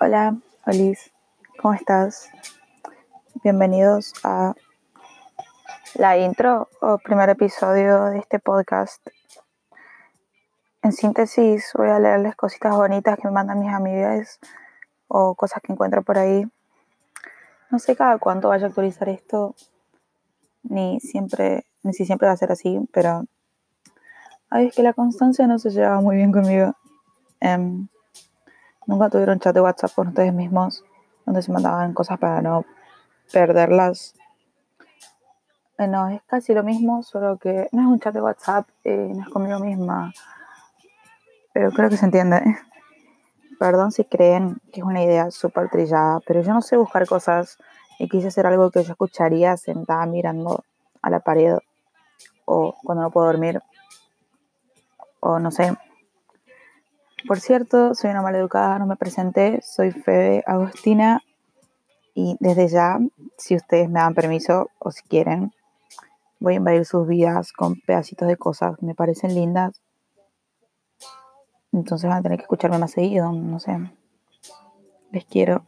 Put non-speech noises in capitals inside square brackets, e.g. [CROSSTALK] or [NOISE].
Hola, Olis, ¿cómo estás? Bienvenidos a la intro o primer episodio de este podcast. En síntesis, voy a leerles cositas bonitas que me mandan mis amigas o cosas que encuentro por ahí. No sé cada cuánto vaya a actualizar esto, ni siempre, ni si siempre va a ser así, pero ay, es que la constancia no se lleva muy bien conmigo. Em, nunca tuvieron chat de WhatsApp con ustedes mismos, donde se mandaban cosas para no perderlas. Eh, no, es casi lo mismo, solo que no es un chat de WhatsApp, eh, no es conmigo misma. Pero creo que se entiende. [LAUGHS] Perdón si creen que es una idea súper trillada, pero yo no sé buscar cosas y quise hacer algo que yo escucharía sentada mirando a la pared o cuando no puedo dormir o no sé. Por cierto, soy una maleducada, no me presenté, soy Febe Agostina y desde ya, si ustedes me dan permiso o si quieren, voy a invadir sus vidas con pedacitos de cosas que me parecen lindas. Entonces van a tener que escucharme más seguido, no sé. Les quiero.